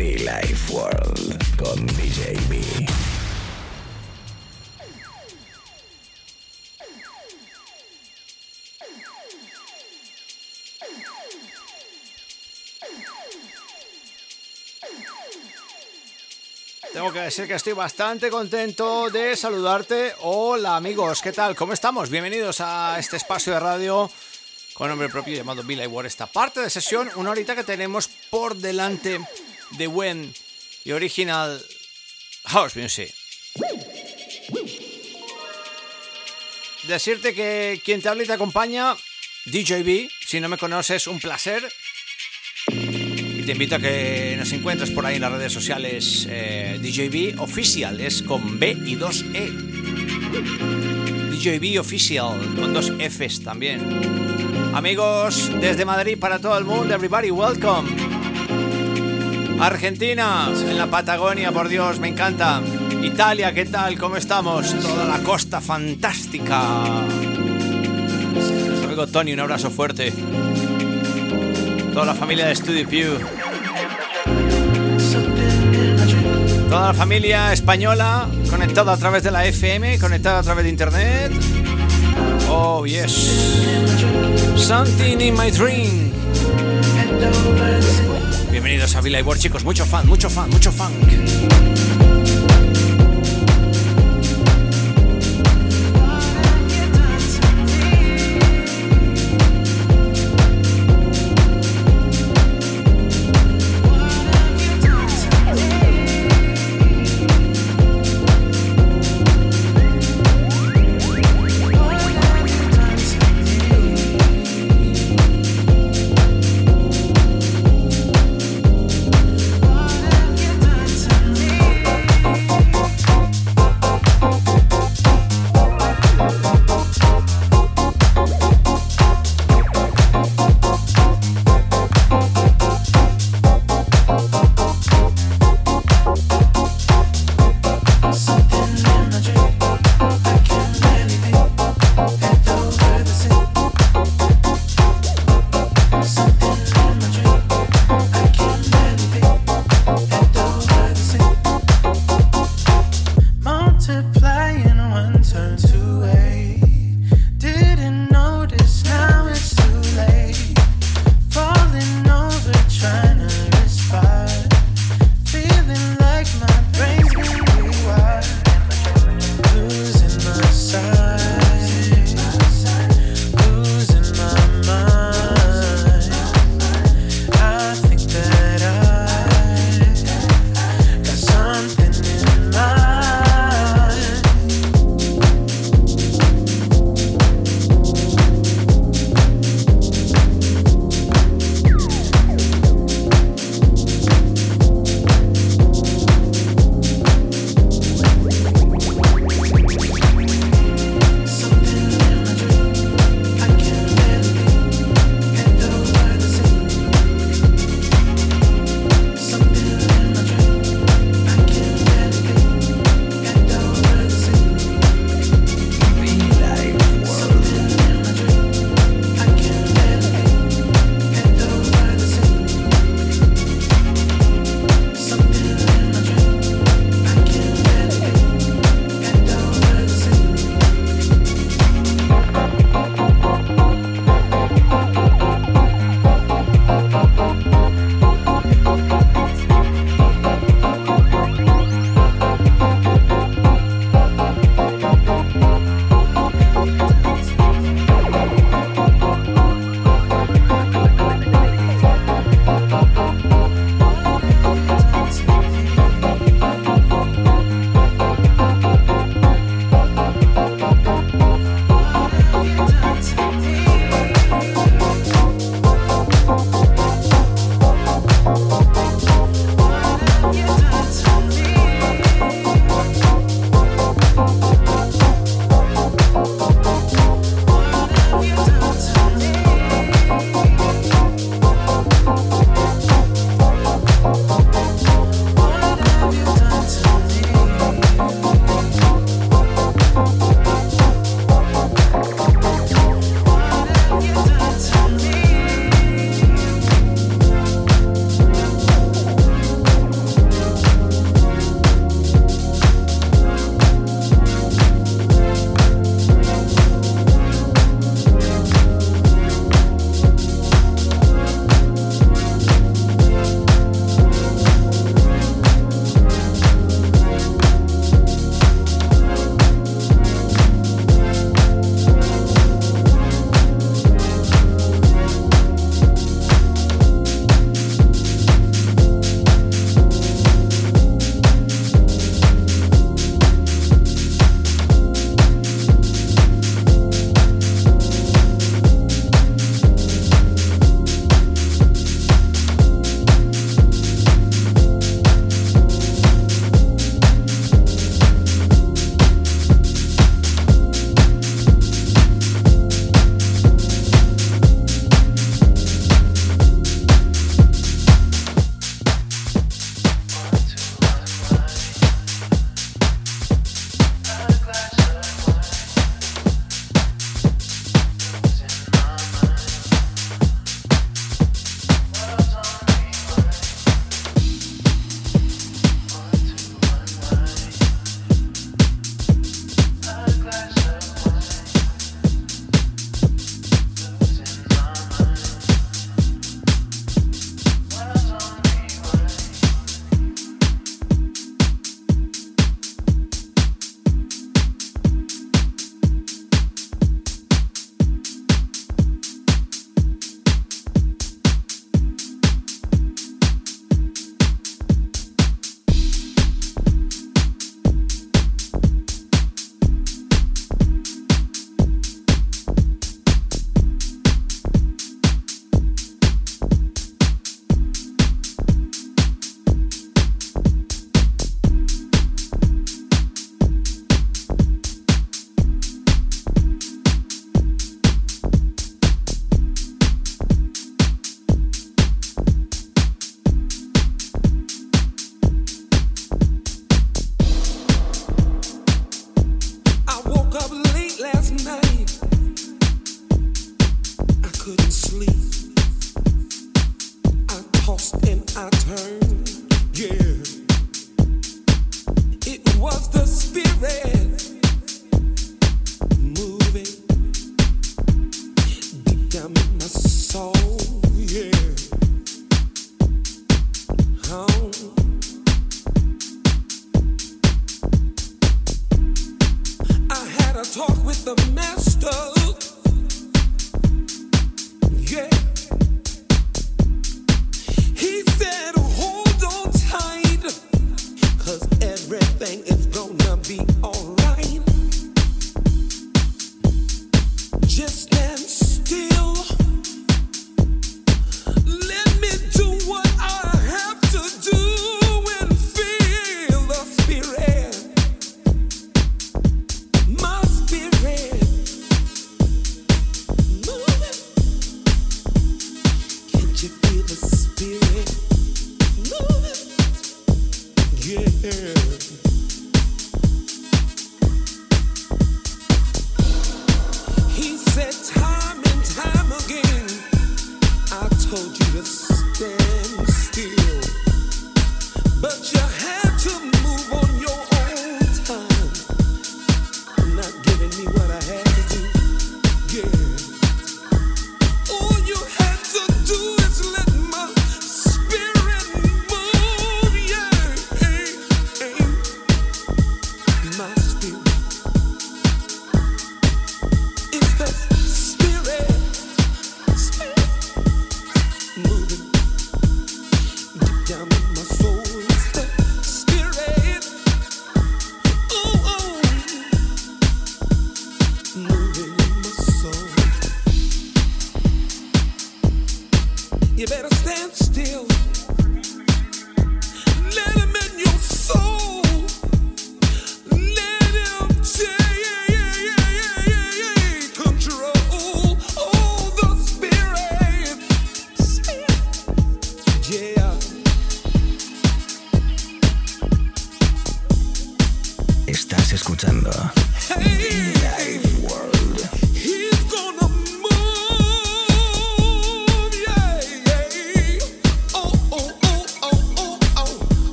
Be Life World con DJ. Tengo que decir que estoy bastante contento de saludarte. Hola amigos, ¿qué tal? ¿Cómo estamos? Bienvenidos a este espacio de radio con nombre propio llamado Billy War. Esta parte de sesión, una horita que tenemos por delante de buen y original house music. Decirte que quien te habla y te acompaña, DJB, si no me conoces, un placer. Y te invito a que nos encuentres por ahí en las redes sociales eh, DJB Official, es con B y dos E. DJB Official, con dos Fs también. Amigos, desde Madrid para todo el mundo, everybody welcome. Argentina, en la Patagonia, por Dios, me encanta. Italia, ¿qué tal? ¿Cómo estamos? Toda la costa fantástica. Nuestro amigo Tony, un abrazo fuerte. Toda la familia de Studio Pew. Toda la familia española conectada a través de la FM, conectada a través de internet. Oh, yes. Something in my dream. Bienvenidos a Villa World, chicos. Mucho fan, mucho fan, mucho funk.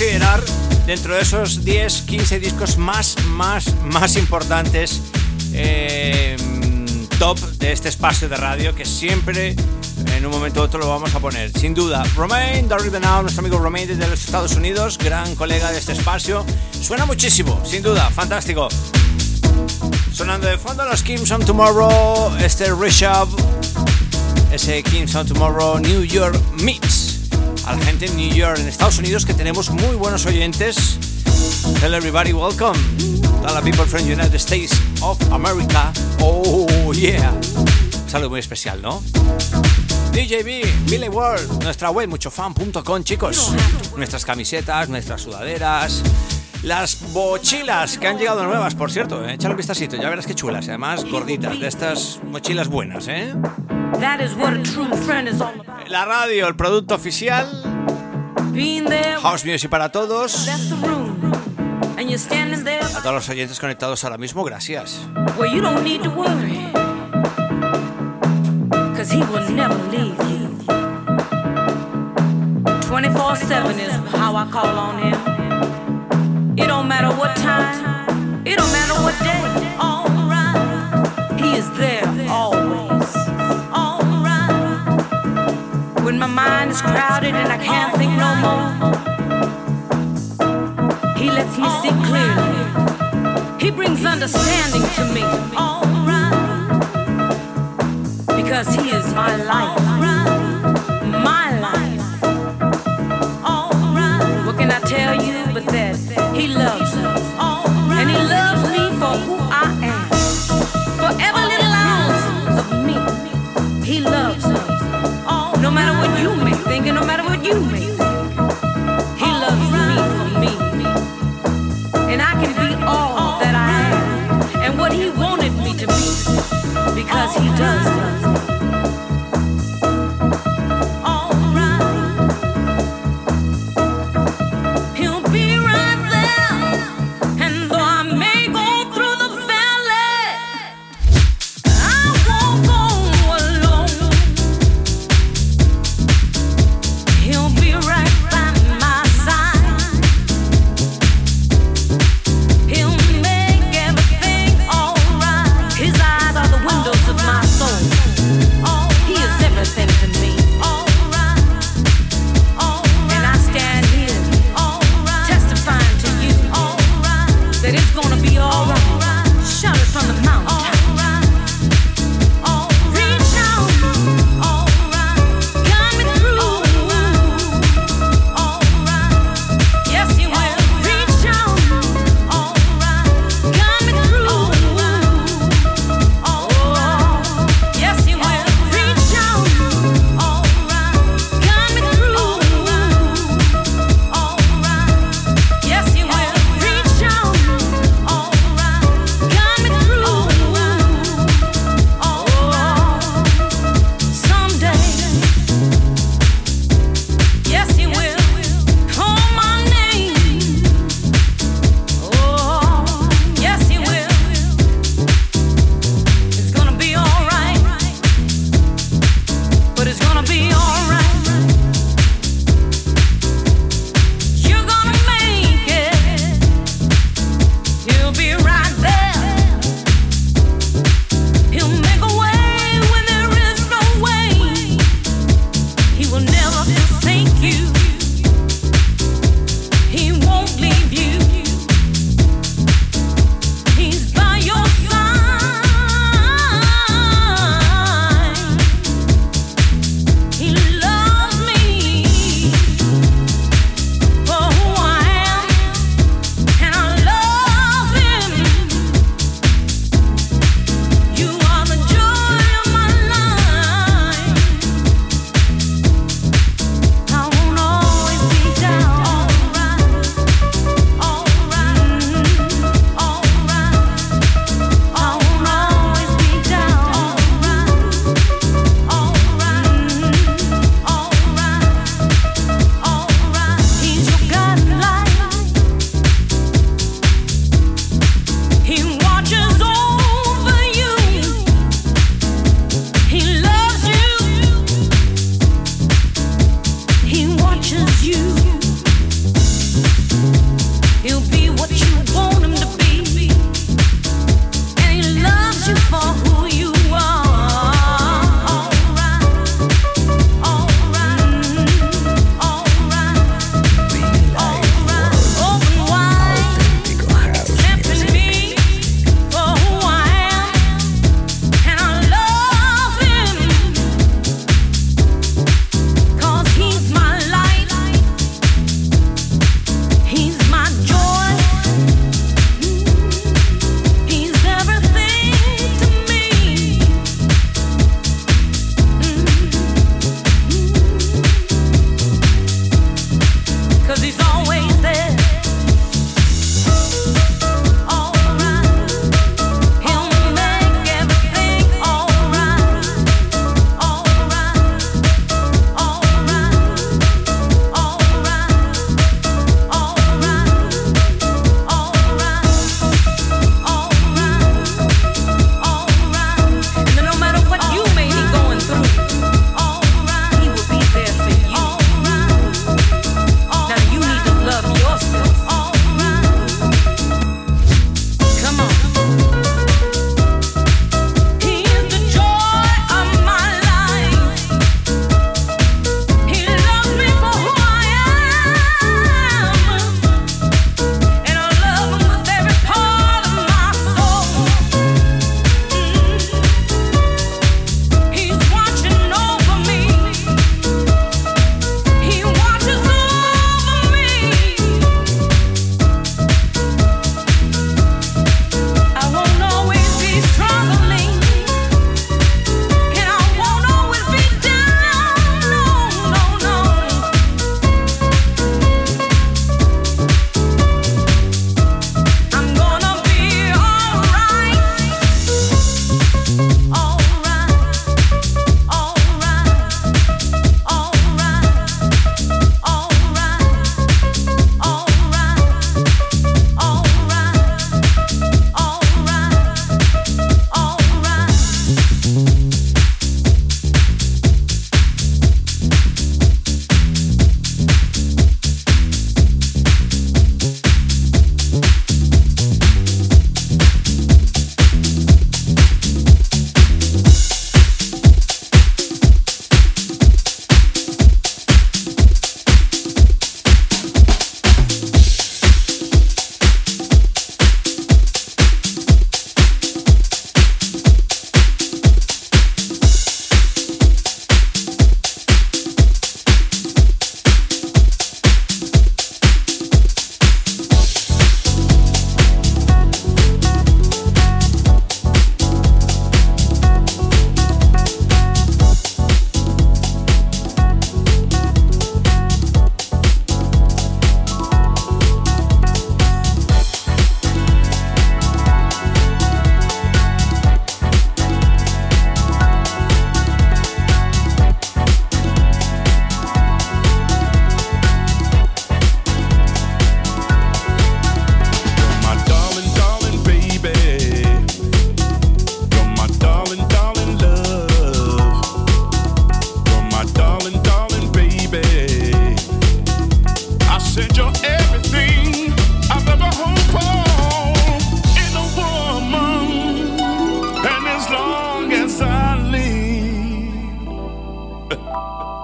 Considerar dentro de esos 10, 15 discos más, más, más importantes eh, top de este espacio de radio que siempre En un momento u otro lo vamos a poner, sin duda. Romain Now, nuestro amigo Romain desde los Estados Unidos, gran colega de este espacio. Suena muchísimo, sin duda, fantástico. Sonando de fondo los Kings on Tomorrow, este Rishabh, ese Kings on Tomorrow New York Mix. A gente en New York, en Estados Unidos, que tenemos muy buenos oyentes. Tell everybody welcome. Tell the people from United States of America. Oh yeah. Saludo muy especial, ¿no? DJB, Billy World, nuestra web muchofan.com, chicos. Nuestras camisetas, nuestras sudaderas, las mochilas que han llegado nuevas, por cierto, ¿eh? échale un vistacito, ya verás qué chulas, además gorditas, de estas mochilas buenas, ¿eh? La radio, el producto oficial. House Music para todos. A todos los oyentes conectados ahora mismo, gracias. Cause he will never leave you. 24 7 is how I call on him. It don't matter what time, it don't matter what day. And I can't think no more, he lets me see clearly. He brings understanding to me. Because he is my life.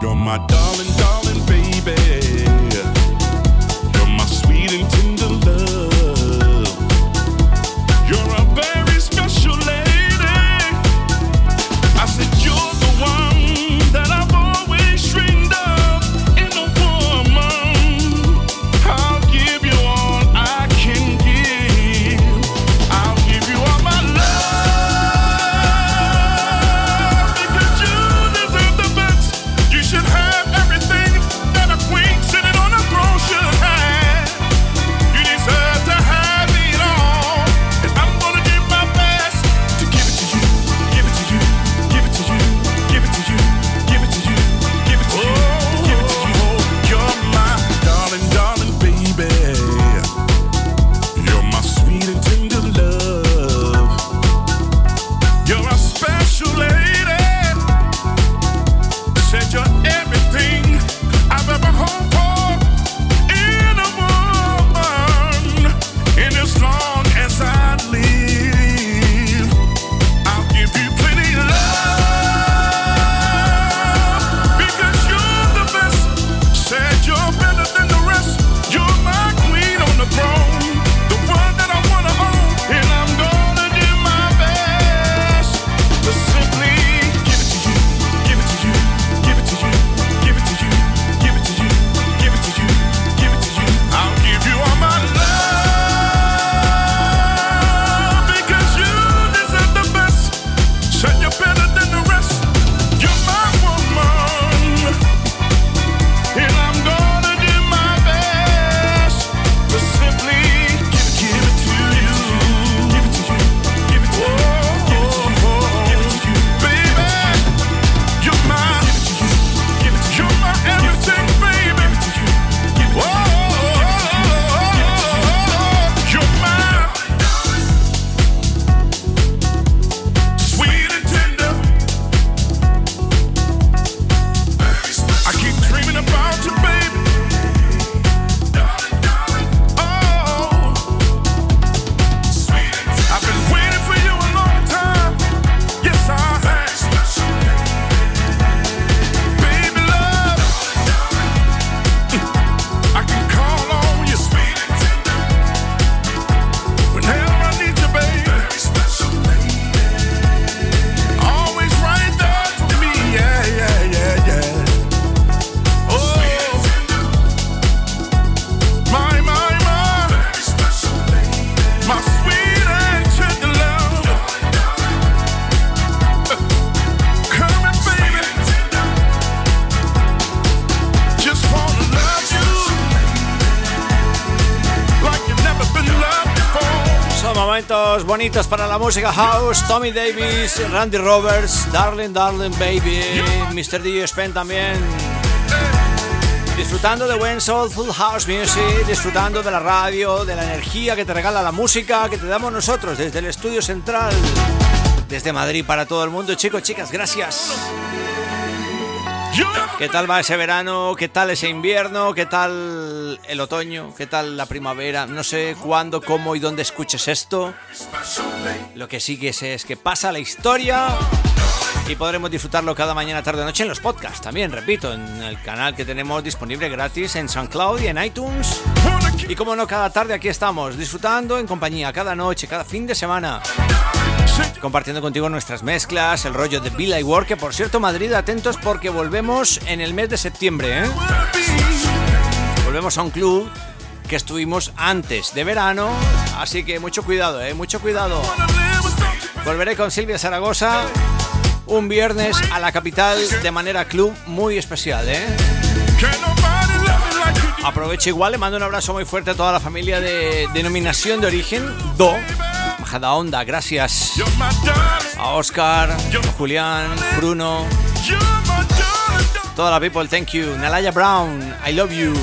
You're my dog. Bonitos para la música house. Tommy Davis, Randy Roberts, Darling, Darling Baby, Mr. DJ Spen también. Disfrutando de buen soulful house music, disfrutando de la radio, de la energía que te regala la música que te damos nosotros desde el estudio central, desde Madrid para todo el mundo. Chicos, chicas, gracias. ¿Qué tal va ese verano? ¿Qué tal ese invierno? ¿Qué tal el otoño? ¿Qué tal la primavera? No sé cuándo, cómo y dónde escuches esto. Lo que sí que sé es que pasa la historia y podremos disfrutarlo cada mañana, tarde o noche en los podcasts. También, repito, en el canal que tenemos disponible gratis en SoundCloud y en iTunes. Y como no, cada tarde aquí estamos, disfrutando en compañía, cada noche, cada fin de semana compartiendo contigo nuestras mezclas, el rollo de Bill Work, que por cierto, Madrid, atentos porque volvemos en el mes de septiembre, ¿eh? Volvemos a un club que estuvimos antes de verano, así que mucho cuidado, ¿eh? Mucho cuidado. Volveré con Silvia Zaragoza un viernes a la capital de manera club muy especial, ¿eh? Aprovecho igual, le mando un abrazo muy fuerte a toda la familia de denominación de origen Do Bajada Onda, gracias a Oscar, a Julián, Bruno, toda la people, thank you. Nalaya Brown, I love you.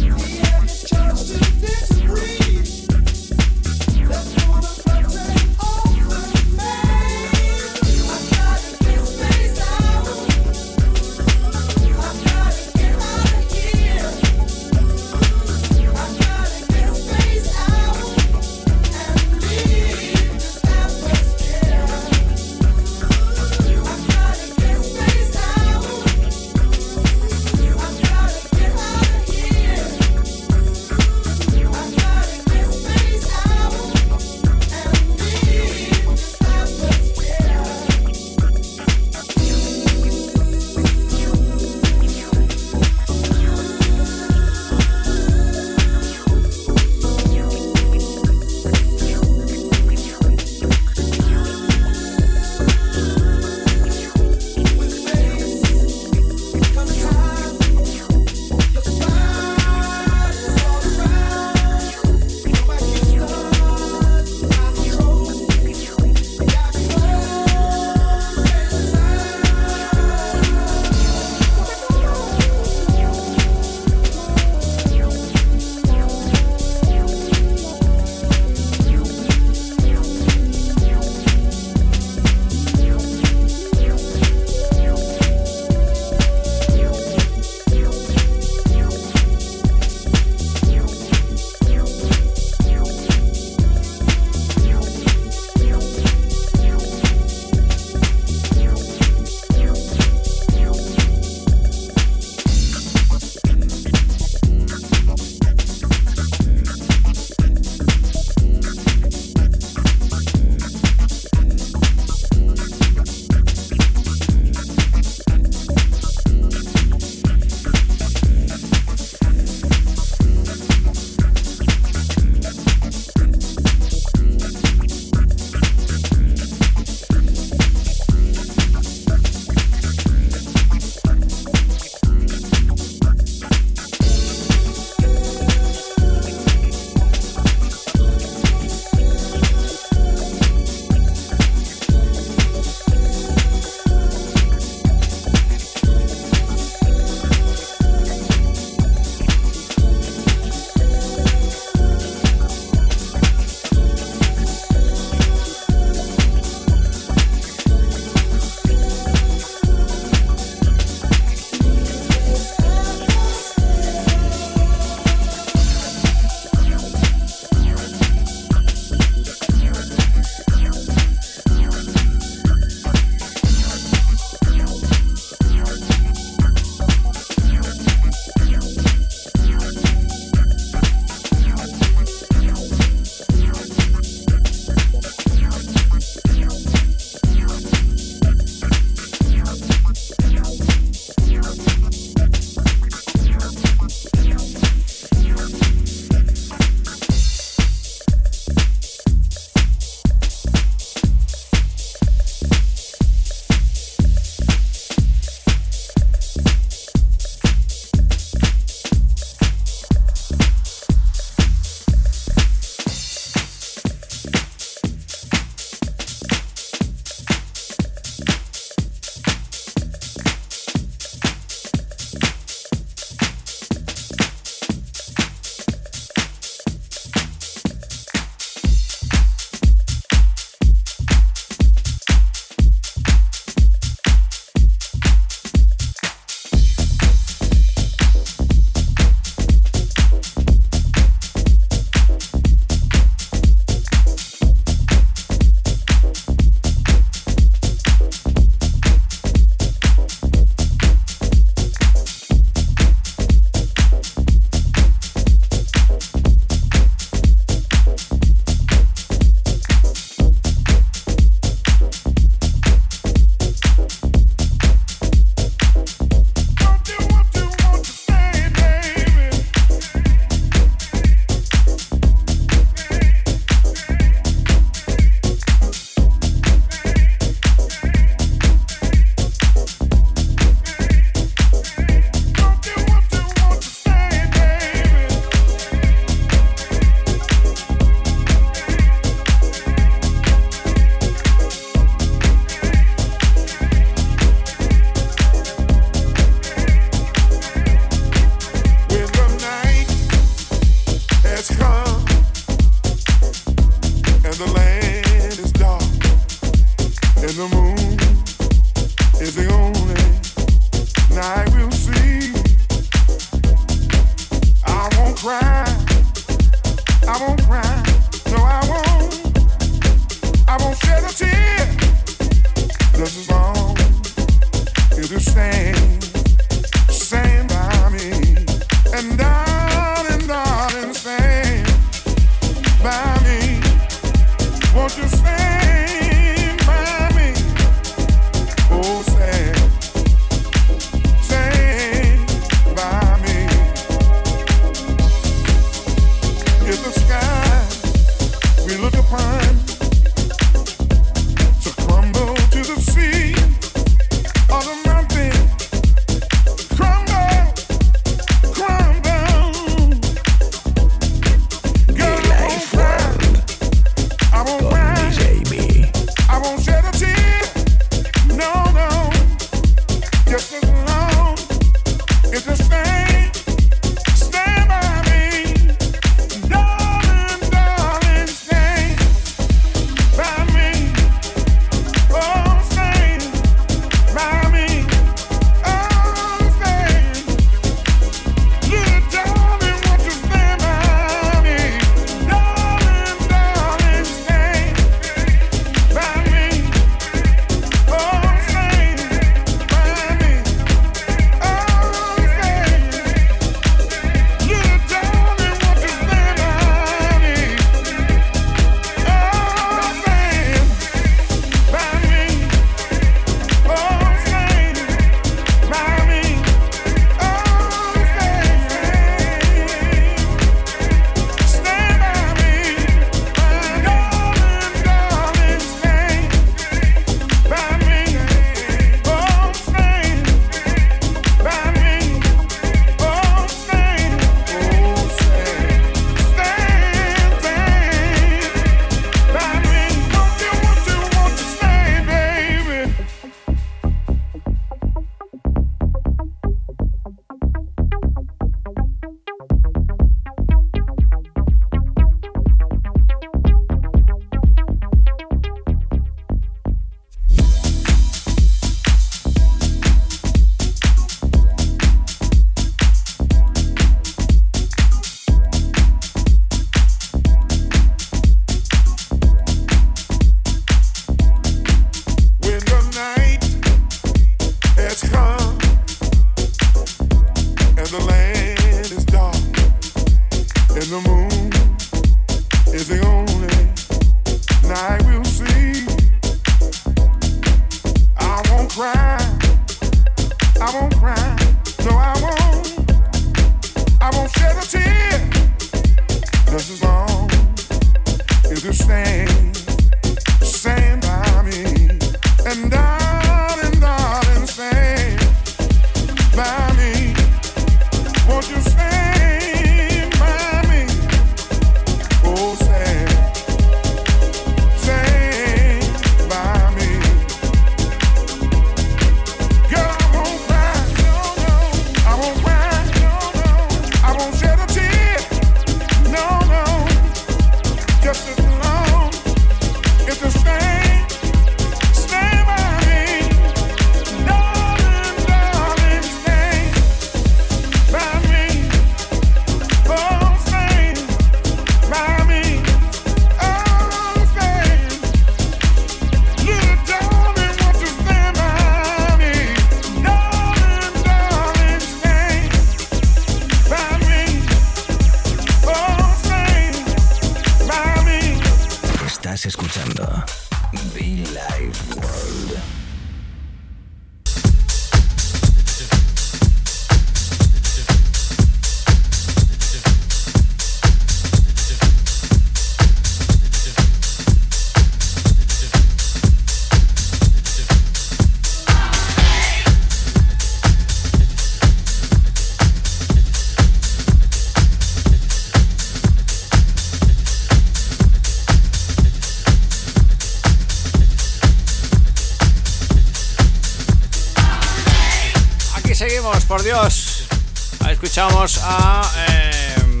Escuchamos a. Em,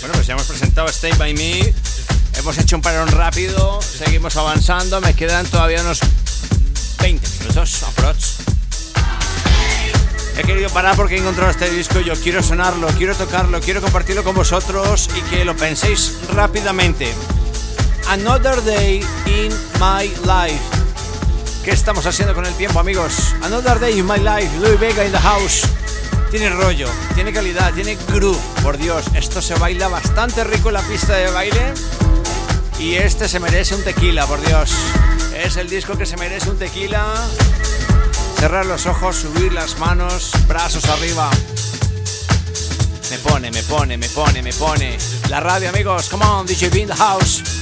bueno, pues ya hemos presentado Stay By Me. Hemos hecho un parón rápido. Seguimos avanzando. Me quedan todavía unos 20 minutos, aprox. He querido parar porque he encontrado este disco. Yo quiero sonarlo, quiero tocarlo, quiero compartirlo con vosotros y que lo penséis rápidamente. Another Day in My Life. ¿Qué estamos haciendo con el tiempo, amigos? Another Day in My Life. Louis Vega in the house. Tiene rollo, tiene calidad, tiene groove. Por Dios, esto se baila bastante rico en la pista de baile. Y este se merece un tequila, por Dios. Es el disco que se merece un tequila. Cerrar los ojos, subir las manos, brazos arriba. Me pone, me pone, me pone, me pone. La radio, amigos. Come on, DJ B in the house.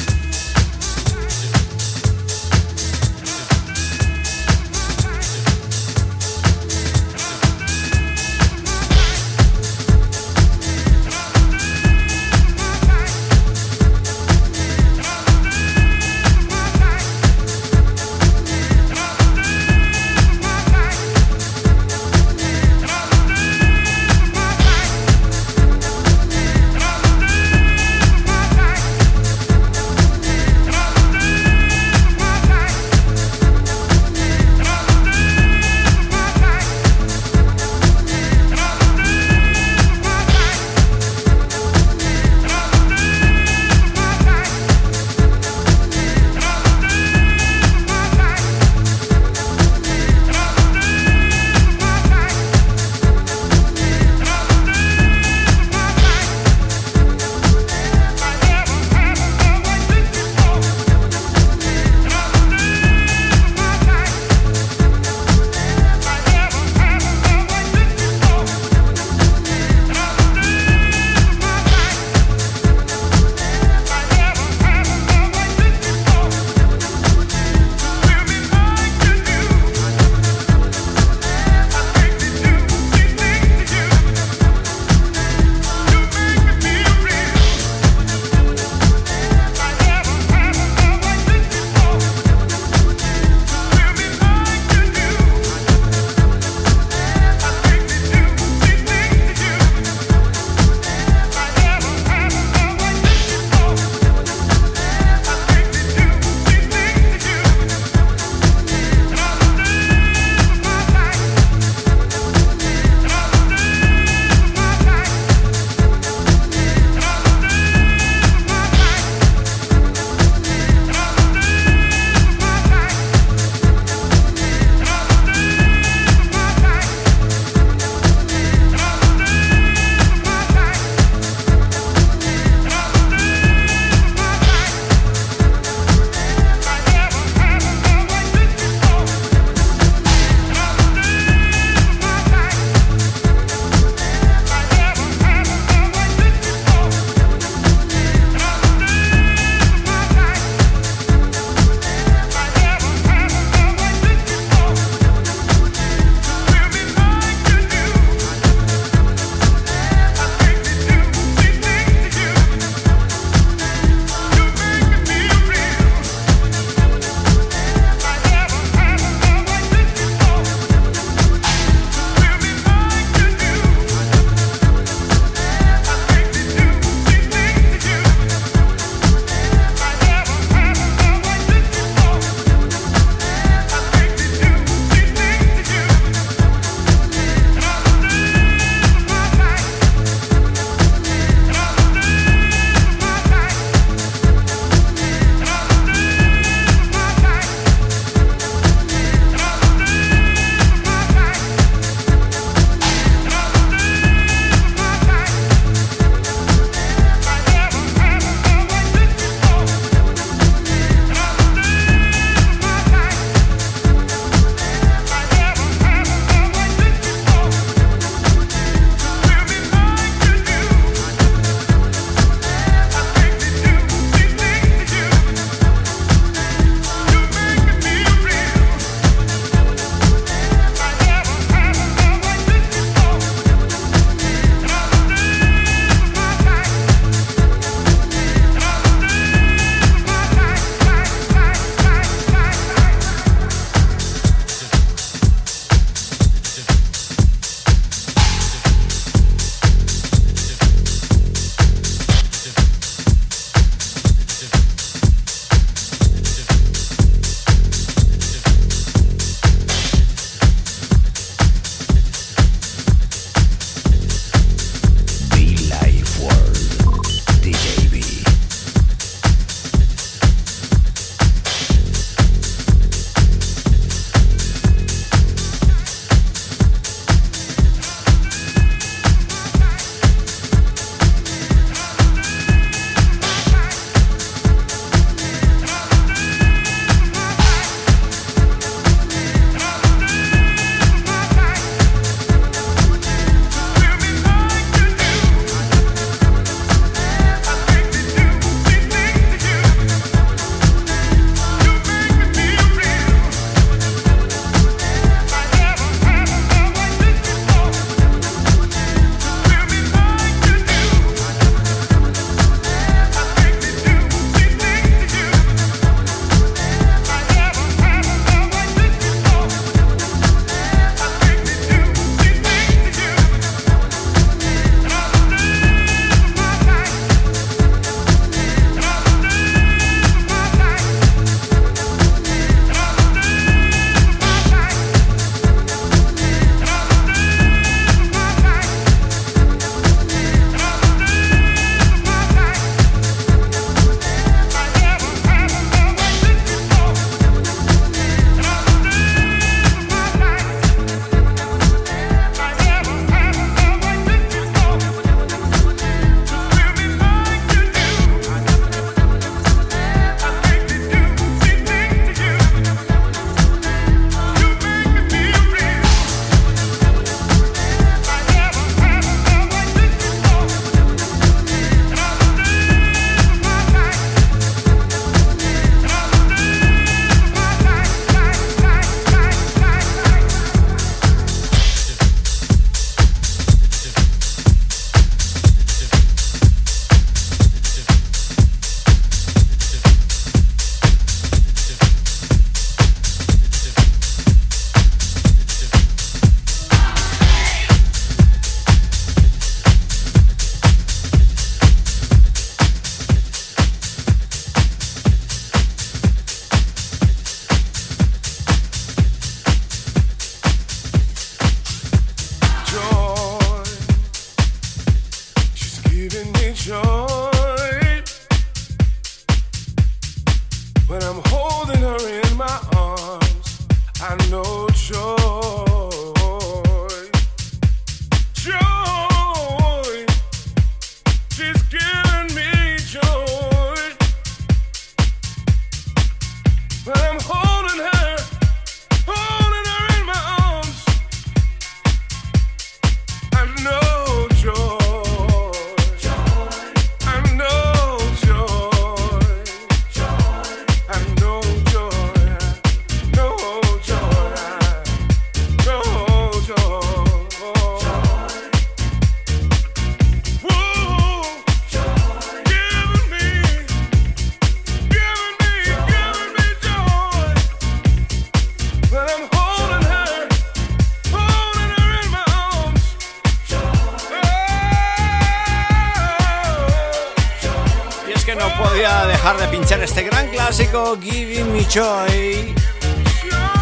Giving Me Joy.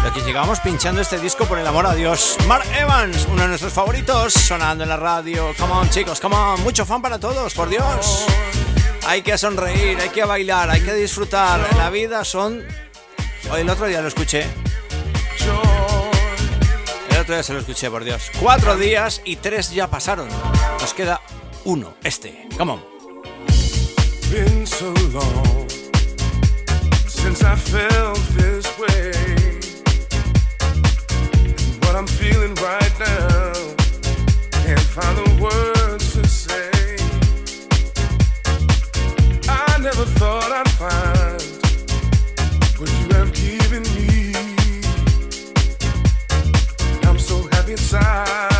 Lo que llegamos pinchando este disco por el amor a Dios. Mark Evans, uno de nuestros favoritos, sonando en la radio. Come on, chicos, come on. Mucho fan para todos, por Dios. Hay que sonreír, hay que bailar, hay que disfrutar. La vida son. Hoy el otro día lo escuché. El otro día se lo escuché, por Dios. Cuatro días y tres ya pasaron. Nos queda uno, este. Come on. Since I felt this way. what I'm feeling right now, can't find the words to say. I never thought I'd find what you have given me. I'm so happy inside.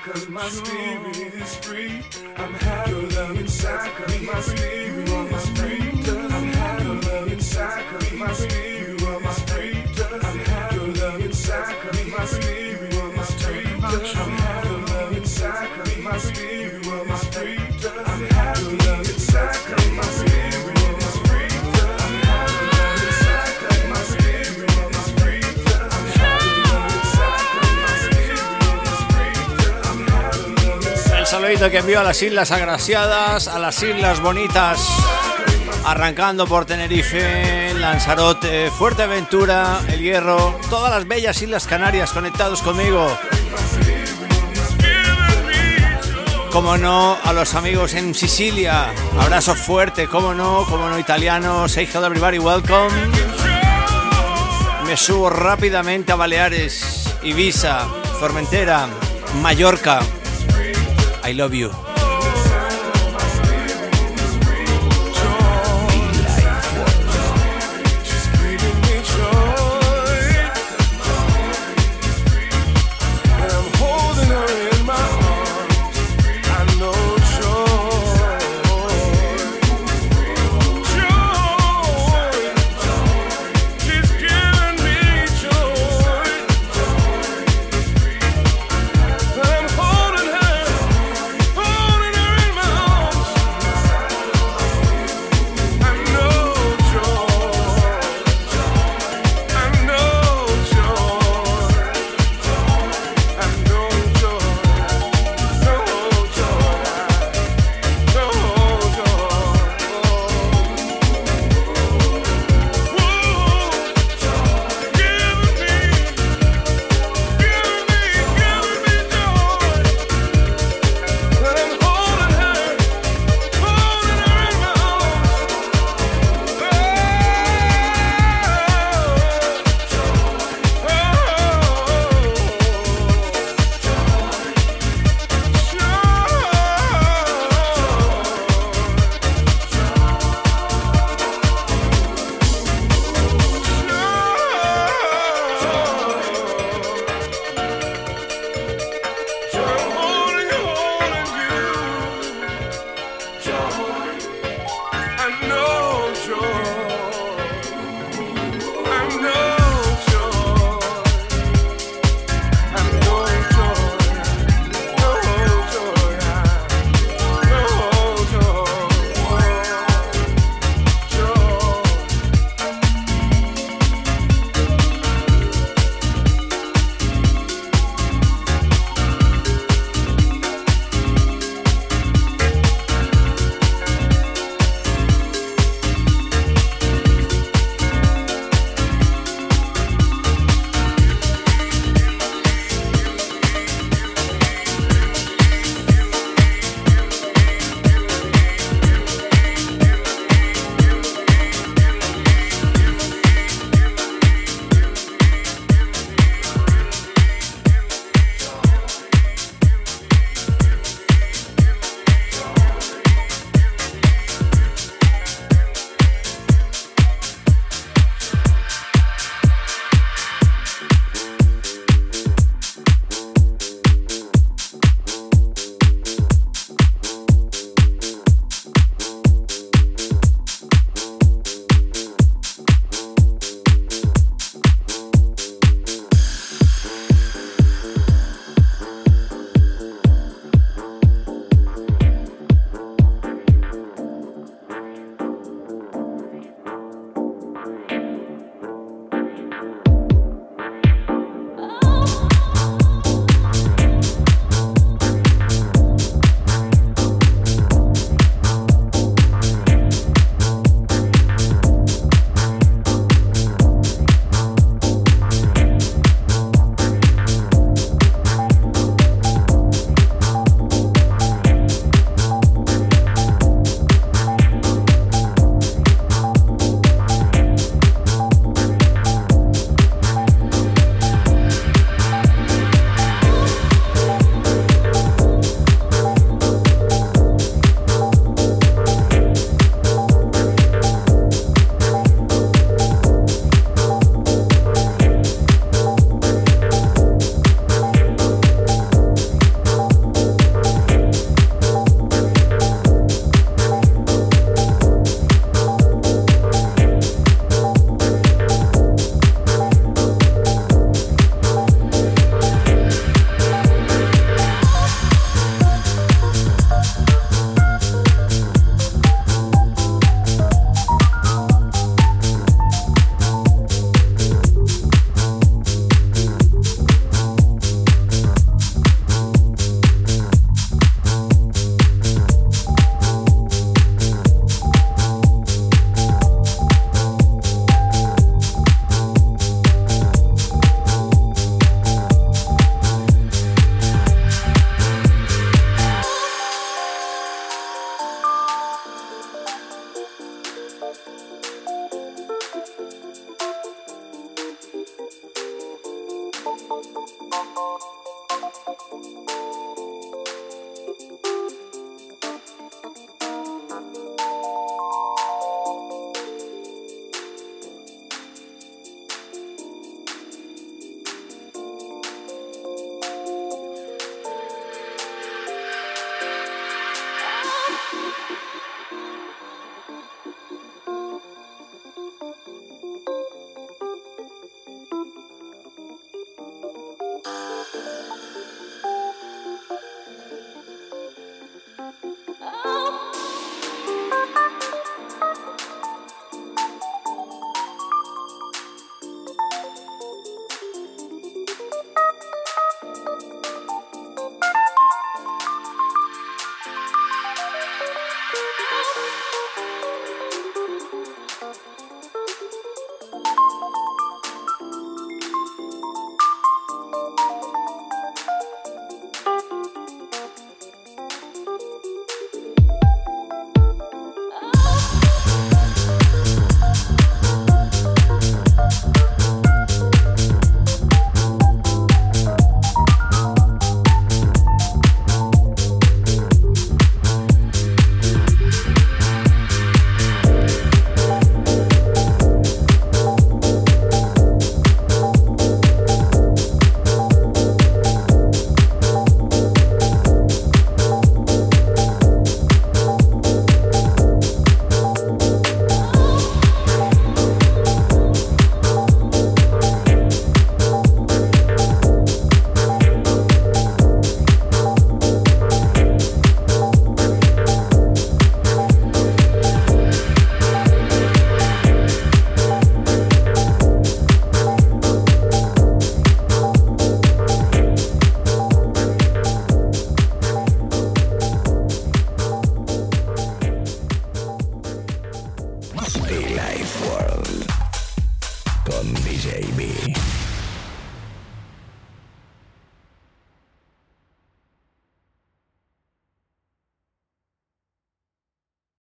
Cause my spirit is free. I'm happy inside cause my spirit is free. I'm happy inside cause my spirit que envío a las Islas Agraciadas, a las Islas Bonitas, arrancando por Tenerife, Lanzarote, Fuerteventura, El Hierro, todas las bellas Islas Canarias conectados conmigo. Como no, a los amigos en Sicilia, abrazo fuerte, como no, como no, italiano, say hello everybody, welcome. Me subo rápidamente a Baleares, Ibiza, Formentera, Mallorca. I love you.